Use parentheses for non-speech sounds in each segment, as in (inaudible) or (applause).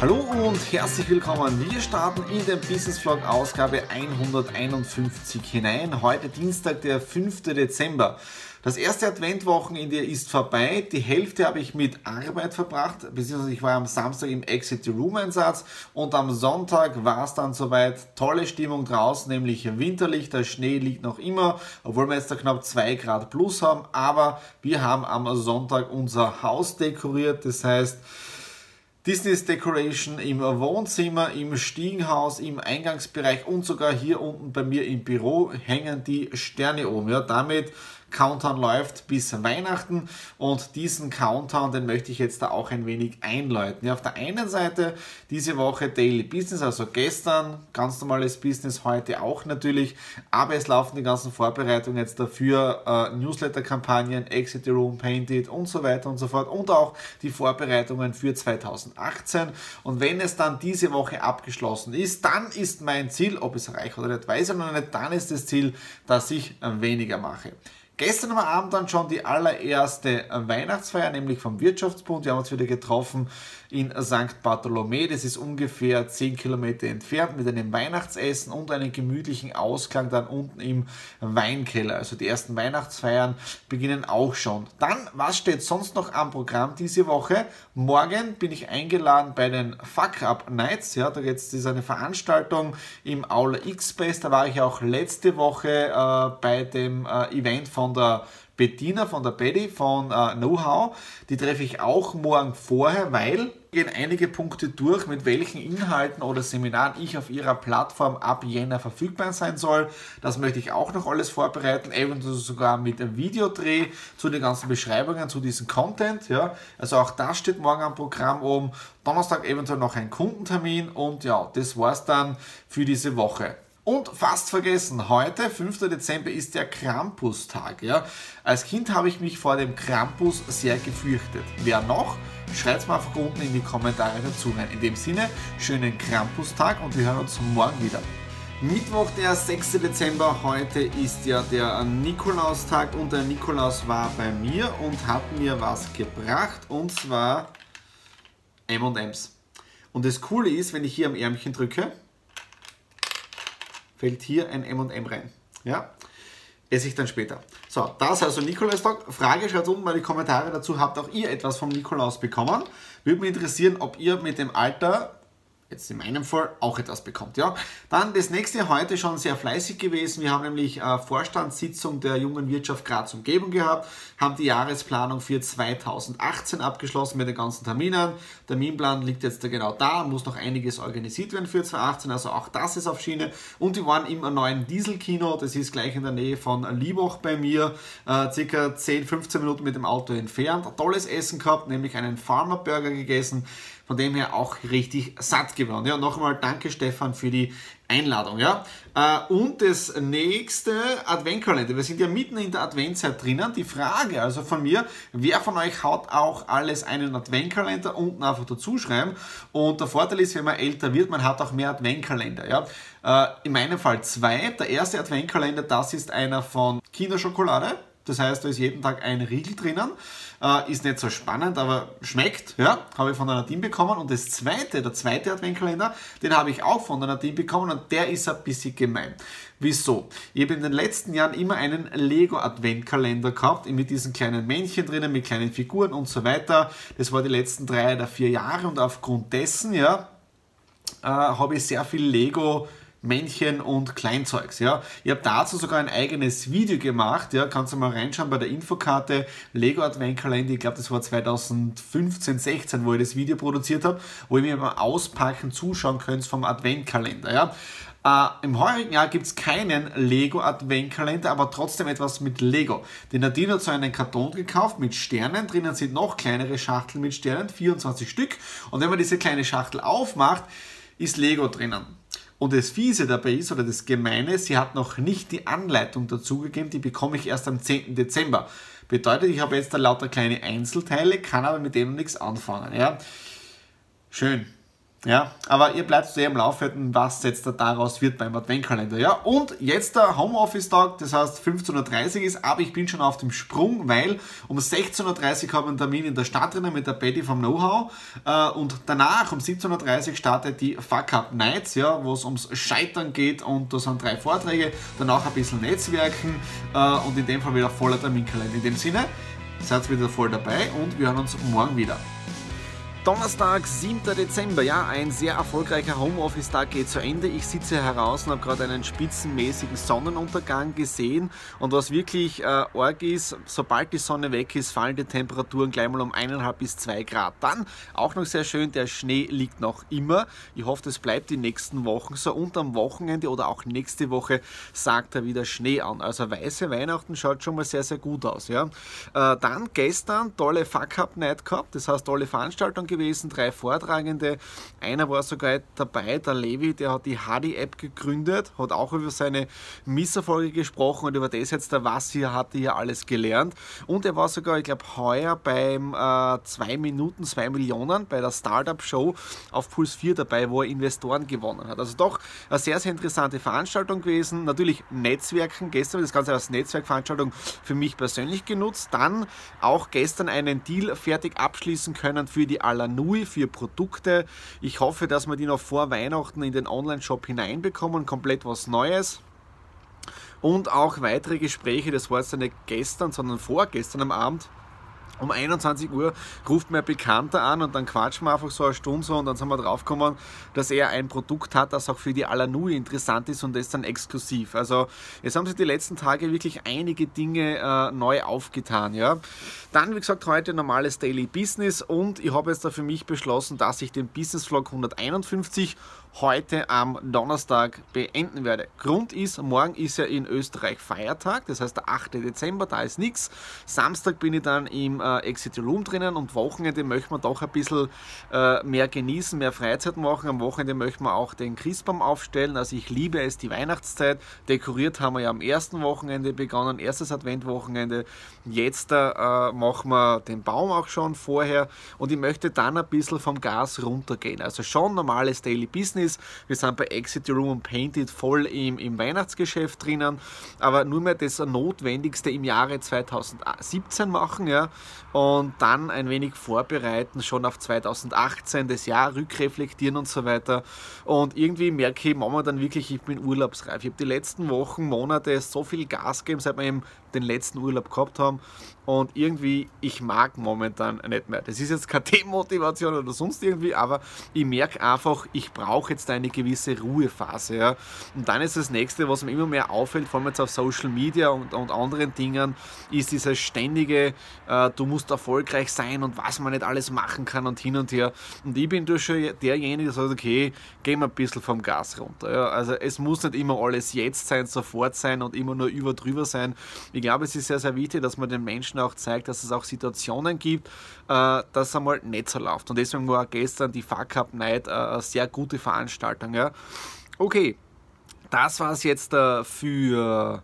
Hallo und herzlich willkommen. Wir starten in den Business Vlog Ausgabe 151 hinein. Heute Dienstag, der 5. Dezember. Das erste Adventwochenende ist vorbei. Die Hälfte habe ich mit Arbeit verbracht, beziehungsweise ich war am Samstag im Exit Room Einsatz und am Sonntag war es dann soweit. Tolle Stimmung draußen, nämlich winterlich. Der Schnee liegt noch immer, obwohl wir jetzt da knapp 2 Grad plus haben. Aber wir haben am Sonntag unser Haus dekoriert. Das heißt, Disney's Decoration im Wohnzimmer, im Stiegenhaus, im Eingangsbereich und sogar hier unten bei mir im Büro hängen die Sterne oben. Ja, damit Countdown läuft bis Weihnachten und diesen Countdown, den möchte ich jetzt da auch ein wenig einläuten. Ja, auf der einen Seite diese Woche Daily Business, also gestern ganz normales Business, heute auch natürlich, aber es laufen die ganzen Vorbereitungen jetzt dafür, äh, Newsletter-Kampagnen, Exit the Room, Painted und so weiter und so fort und auch die Vorbereitungen für 2018 und wenn es dann diese Woche abgeschlossen ist, dann ist mein Ziel, ob es erreicht oder nicht, weiß ich noch nicht, dann ist das Ziel, dass ich weniger mache. Gestern am Abend dann schon die allererste Weihnachtsfeier, nämlich vom Wirtschaftsbund. Wir haben uns wieder getroffen in St. Bartholomä. Das ist ungefähr 10 Kilometer entfernt mit einem Weihnachtsessen und einem gemütlichen Ausklang dann unten im Weinkeller. Also die ersten Weihnachtsfeiern beginnen auch schon. Dann, was steht sonst noch am Programm diese Woche? Morgen bin ich eingeladen bei den Fuck Up Nights. Ja, da jetzt ist eine Veranstaltung im Aula X-Space. Da war ich auch letzte Woche äh, bei dem äh, Event von von der Bettina, von der Betty, von äh, Know-how. Die treffe ich auch morgen vorher, weil gehen einige Punkte durch, mit welchen Inhalten oder Seminaren ich auf ihrer Plattform ab Jänner verfügbar sein soll. Das möchte ich auch noch alles vorbereiten, eventuell sogar mit einem Videodreh zu den ganzen Beschreibungen, zu diesem Content. Ja. Also auch das steht morgen am Programm oben. Donnerstag eventuell noch ein Kundentermin und ja, das war's dann für diese Woche. Und fast vergessen, heute, 5. Dezember, ist der Krampustag. Ja? Als Kind habe ich mich vor dem Krampus sehr gefürchtet. Wer noch? Schreibt es mal einfach unten in die Kommentare dazu rein. In dem Sinne, schönen Krampustag und wir hören uns morgen wieder. Mittwoch, der 6. Dezember, heute ist ja der Nikolaustag und der Nikolaus war bei mir und hat mir was gebracht und zwar M&M's. Und das Coole ist, wenn ich hier am Ärmchen drücke, fällt hier ein M&M rein. Ja, esse ich dann später. So, das also Nikolaustag. Frage, schreibt unten mal die Kommentare dazu. Habt auch ihr etwas vom Nikolaus bekommen? Würde mich interessieren, ob ihr mit dem Alter jetzt in meinem Fall auch etwas bekommt. Ja? Dann das nächste heute schon sehr fleißig gewesen. Wir haben nämlich äh, Vorstandssitzung der jungen Wirtschaft Graz Umgebung gehabt, haben die Jahresplanung für 2018 abgeschlossen mit den ganzen Terminen. Terminplan liegt jetzt genau da, muss noch einiges organisiert werden für 2018, also auch das ist auf Schiene. Und wir waren im neuen Dieselkino, das ist gleich in der Nähe von Liebach bei mir, äh, circa 10, 15 Minuten mit dem Auto entfernt. Tolles Essen gehabt, nämlich einen Farmer Burger gegessen von dem her auch richtig satt geworden. Ja, nochmal danke Stefan für die Einladung. Ja. Äh, und das nächste Adventkalender. Wir sind ja mitten in der Adventzeit drinnen. Die Frage also von mir, wer von euch haut auch alles einen Adventkalender unten einfach dazu schreiben. Und der Vorteil ist, wenn man älter wird, man hat auch mehr Adventkalender. Ja. Äh, in meinem Fall zwei. Der erste Adventkalender, das ist einer von Kinderschokolade. Das heißt, da ist jeden Tag ein Riegel drinnen. Äh, ist nicht so spannend, aber schmeckt. Ja, habe ich von der Nadine bekommen. Und das zweite, der zweite Adventkalender, den habe ich auch von der Nadine bekommen und der ist ein bisschen gemein. Wieso? Ich habe in den letzten Jahren immer einen Lego Adventkalender gehabt, mit diesen kleinen Männchen drinnen, mit kleinen Figuren und so weiter. Das war die letzten drei oder vier Jahre und aufgrund dessen, ja, äh, habe ich sehr viel Lego Männchen und Kleinzeugs. Ja. Ich habe dazu sogar ein eigenes Video gemacht. Ja. Kannst du mal reinschauen bei der Infokarte Lego Adventkalender. Ich glaube, das war 2015, 16, wo ich das Video produziert habe, wo ihr mir beim Auspacken zuschauen könnt vom Adventkalender. Ja. Äh, Im heurigen Jahr gibt es keinen Lego Adventkalender, aber trotzdem etwas mit Lego. Die Nadine hat so einen Karton gekauft mit Sternen. Drinnen sind noch kleinere Schachteln mit Sternen, 24 Stück. Und wenn man diese kleine Schachtel aufmacht, ist Lego drinnen. Und das Fiese dabei ist, oder das Gemeine, sie hat noch nicht die Anleitung dazugegeben, die bekomme ich erst am 10. Dezember. Bedeutet, ich habe jetzt da lauter kleine Einzelteile, kann aber mit denen nichts anfangen. Ja? Schön. Ja, aber ihr bleibt sehr im Laufenden, was jetzt da daraus wird beim Adventkalender. Ja, und jetzt der Homeoffice-Tag, das heißt 15.30 Uhr ist, aber ich bin schon auf dem Sprung, weil um 16.30 Uhr habe ich einen Termin in der Stadt drinnen mit der Betty vom Know-how äh, und danach um 17.30 Uhr startet die Fuck Up Nights, ja, wo es ums Scheitern geht und da sind drei Vorträge, danach ein bisschen Netzwerken äh, und in dem Fall wieder voller Terminkalender. In dem Sinne, seid wieder voll dabei und wir hören uns morgen wieder. Donnerstag, 7. Dezember. Ja, ein sehr erfolgreicher Homeoffice-Tag geht zu Ende. Ich sitze heraus und habe gerade einen spitzenmäßigen Sonnenuntergang gesehen. Und was wirklich äh, arg ist, sobald die Sonne weg ist, fallen die Temperaturen gleich mal um 1,5 bis 2 Grad. Dann auch noch sehr schön, der Schnee liegt noch immer. Ich hoffe, das bleibt die nächsten Wochen so. Und am Wochenende oder auch nächste Woche sagt er wieder Schnee an. Also weiße Weihnachten schaut schon mal sehr, sehr gut aus. Ja. Äh, dann gestern tolle Fuck-Up-Night gehabt. Das heißt, tolle Veranstaltung gewesen, drei Vortragende. Einer war sogar dabei, der Levi, der hat die Hadi-App gegründet, hat auch über seine Misserfolge gesprochen und über das jetzt, was hier hatte hier alles gelernt. Und er war sogar, ich glaube, heuer beim 2 äh, Minuten 2 Millionen bei der Startup-Show auf Puls 4 dabei, wo er Investoren gewonnen hat. Also doch eine sehr, sehr interessante Veranstaltung gewesen. Natürlich Netzwerken, gestern das Ganze als Netzwerkveranstaltung für mich persönlich genutzt. Dann auch gestern einen Deal fertig abschließen können für die Aller Alanui für Produkte. Ich hoffe, dass wir die noch vor Weihnachten in den Online-Shop hineinbekommen. Komplett was Neues. Und auch weitere Gespräche, das war jetzt nicht gestern, sondern vorgestern am Abend um 21 Uhr ruft mir ein Bekannter an und dann quatschen wir einfach so eine Stunde so und dann sind wir draufgekommen, dass er ein Produkt hat, das auch für die Alanui interessant ist und das dann exklusiv. Also jetzt haben sich die letzten Tage wirklich einige Dinge äh, neu aufgetan. Ja. Dann, wie gesagt, heute normales Daily Business und ich habe jetzt da für mich beschlossen, dass ich den Business Vlog 151 heute am Donnerstag beenden werde. Grund ist, morgen ist ja in Österreich Feiertag, das heißt der 8. Dezember, da ist nichts. Samstag bin ich dann im äh, Exit Room drinnen und Wochenende möchte man doch ein bisschen äh, mehr genießen, mehr Freizeit machen. Am Wochenende möchte man auch den Christbaum aufstellen. Also ich liebe es, die Weihnachtszeit. Dekoriert haben wir ja am ersten Wochenende begonnen, erstes Adventwochenende. Jetzt äh, machen wir den Baum auch schon vorher und ich möchte dann ein bisschen vom Gas runtergehen. Also schon normales Daily Business Business. Wir sind bei Exit Room und Painted voll im, im Weihnachtsgeschäft drinnen, aber nur mehr das Notwendigste im Jahre 2017 machen ja, und dann ein wenig vorbereiten, schon auf 2018, das Jahr rückreflektieren und so weiter. Und irgendwie merke ich momentan wirklich, ich bin urlaubsreif. Ich habe die letzten Wochen, Monate so viel Gas gegeben, seit eben den letzten Urlaub gehabt haben und irgendwie, ich mag momentan nicht mehr. Das ist jetzt keine (laughs) Demotivation oder sonst irgendwie, aber ich merke einfach, ich brauche jetzt eine gewisse Ruhephase. Ja. Und dann ist das nächste, was mir immer mehr auffällt, vor allem jetzt auf Social Media und, und anderen Dingen, ist dieses ständige, äh, du musst erfolgreich sein und was man nicht alles machen kann und hin und her. Und ich bin durch schon derjenige, der sagt, okay, gehen wir ein bisschen vom Gas runter. Ja. Also es muss nicht immer alles jetzt sein, sofort sein und immer nur über drüber sein. Glaube, es ist sehr, sehr wichtig, dass man den Menschen auch zeigt, dass es auch Situationen gibt, äh, dass einmal nicht so läuft. Und deswegen war gestern die Fuck Up Night äh, eine sehr gute Veranstaltung. Ja. Okay, das war es jetzt äh, für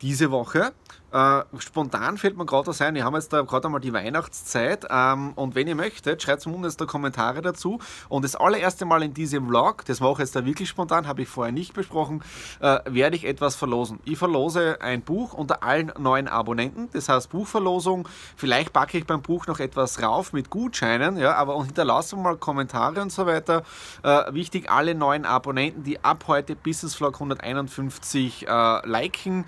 diese Woche. Äh, spontan fällt mir gerade was ein, wir haben jetzt gerade einmal die Weihnachtszeit. Ähm, und wenn ihr möchtet, schreibt unten da Kommentare dazu. Und das allererste Mal in diesem Vlog, das mache ich jetzt da wirklich spontan, habe ich vorher nicht besprochen, äh, werde ich etwas verlosen. Ich verlose ein Buch unter allen neuen Abonnenten, das heißt Buchverlosung, vielleicht packe ich beim Buch noch etwas rauf mit Gutscheinen, ja, aber und hinterlasse mal Kommentare und so weiter. Äh, wichtig, alle neuen Abonnenten, die ab heute Business Vlog 151 äh, liken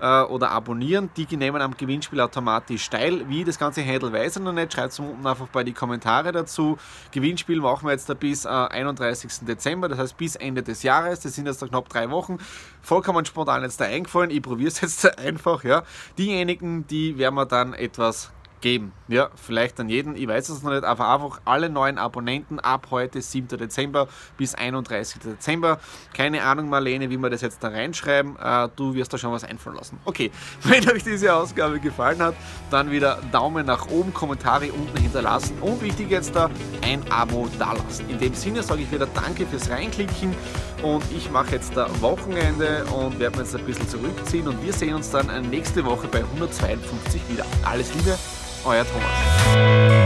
äh, oder abonnieren, Die nehmen am Gewinnspiel automatisch teil. Wie das ganze Handle weiß ich noch nicht. Schreibt es unten einfach bei die Kommentare dazu. Gewinnspiel machen wir jetzt bis äh, 31. Dezember, das heißt bis Ende des Jahres. Das sind jetzt noch knapp drei Wochen. Vollkommen spontan jetzt da eingefallen. Ich probiere es (laughs) jetzt einfach. Ja. Diejenigen, die werden wir dann etwas geben. Ja, vielleicht an jeden, ich weiß es noch nicht, aber einfach alle neuen Abonnenten ab heute, 7. Dezember bis 31. Dezember. Keine Ahnung, Marlene, wie wir das jetzt da reinschreiben. Äh, du wirst da schon was einfallen lassen. Okay, (laughs) wenn euch diese Ausgabe gefallen hat, dann wieder Daumen nach oben, Kommentare unten hinterlassen und wichtig jetzt da ein Abo dalassen. In dem Sinne sage ich wieder Danke fürs Reinklicken und ich mache jetzt da Wochenende und werde mir jetzt ein bisschen zurückziehen und wir sehen uns dann nächste Woche bei 152 wieder. Alles Liebe, og jeg er Thomas.